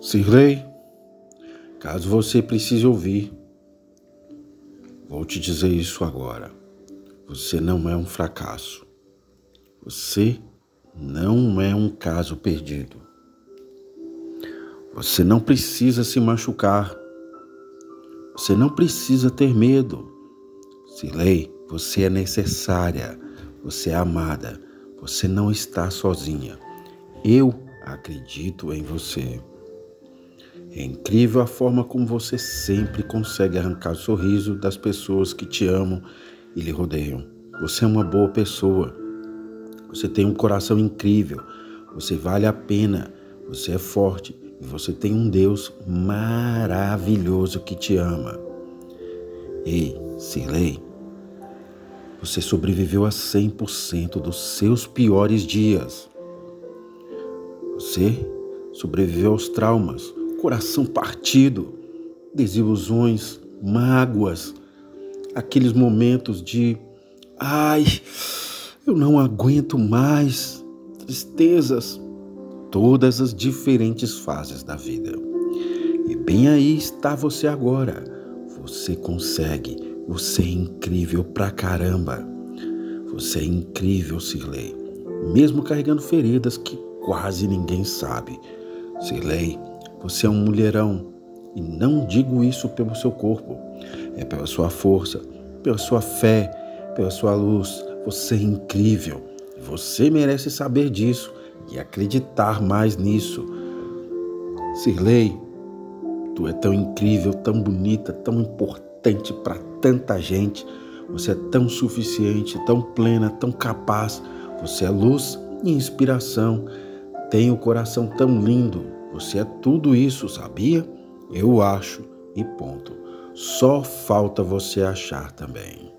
Sirley, caso você precise ouvir, vou te dizer isso agora. Você não é um fracasso. Você não é um caso perdido. Você não precisa se machucar. Você não precisa ter medo. Sirley, você é necessária. Você é amada. Você não está sozinha. Eu acredito em você. É incrível a forma como você sempre consegue arrancar o sorriso das pessoas que te amam e lhe rodeiam. Você é uma boa pessoa. Você tem um coração incrível. Você vale a pena. Você é forte e você tem um Deus maravilhoso que te ama. Ei, Sirley, você sobreviveu a 100% dos seus piores dias. Você sobreviveu aos traumas, coração partido, desilusões, mágoas, aqueles momentos de ai, eu não aguento mais, tristezas, todas as diferentes fases da vida. E bem aí está você agora. Você consegue, você é incrível pra caramba. Você é incrível, Sirley, mesmo carregando feridas que quase ninguém sabe. Sirley, você é um mulherão. E não digo isso pelo seu corpo, é pela sua força, pela sua fé, pela sua luz. Você é incrível. Você merece saber disso e acreditar mais nisso. Sirley, tu é tão incrível, tão bonita, tão importante para tanta gente. Você é tão suficiente, tão plena, tão capaz. Você é luz e inspiração. Tem o um coração tão lindo, você é tudo isso, sabia? Eu acho e ponto. Só falta você achar também.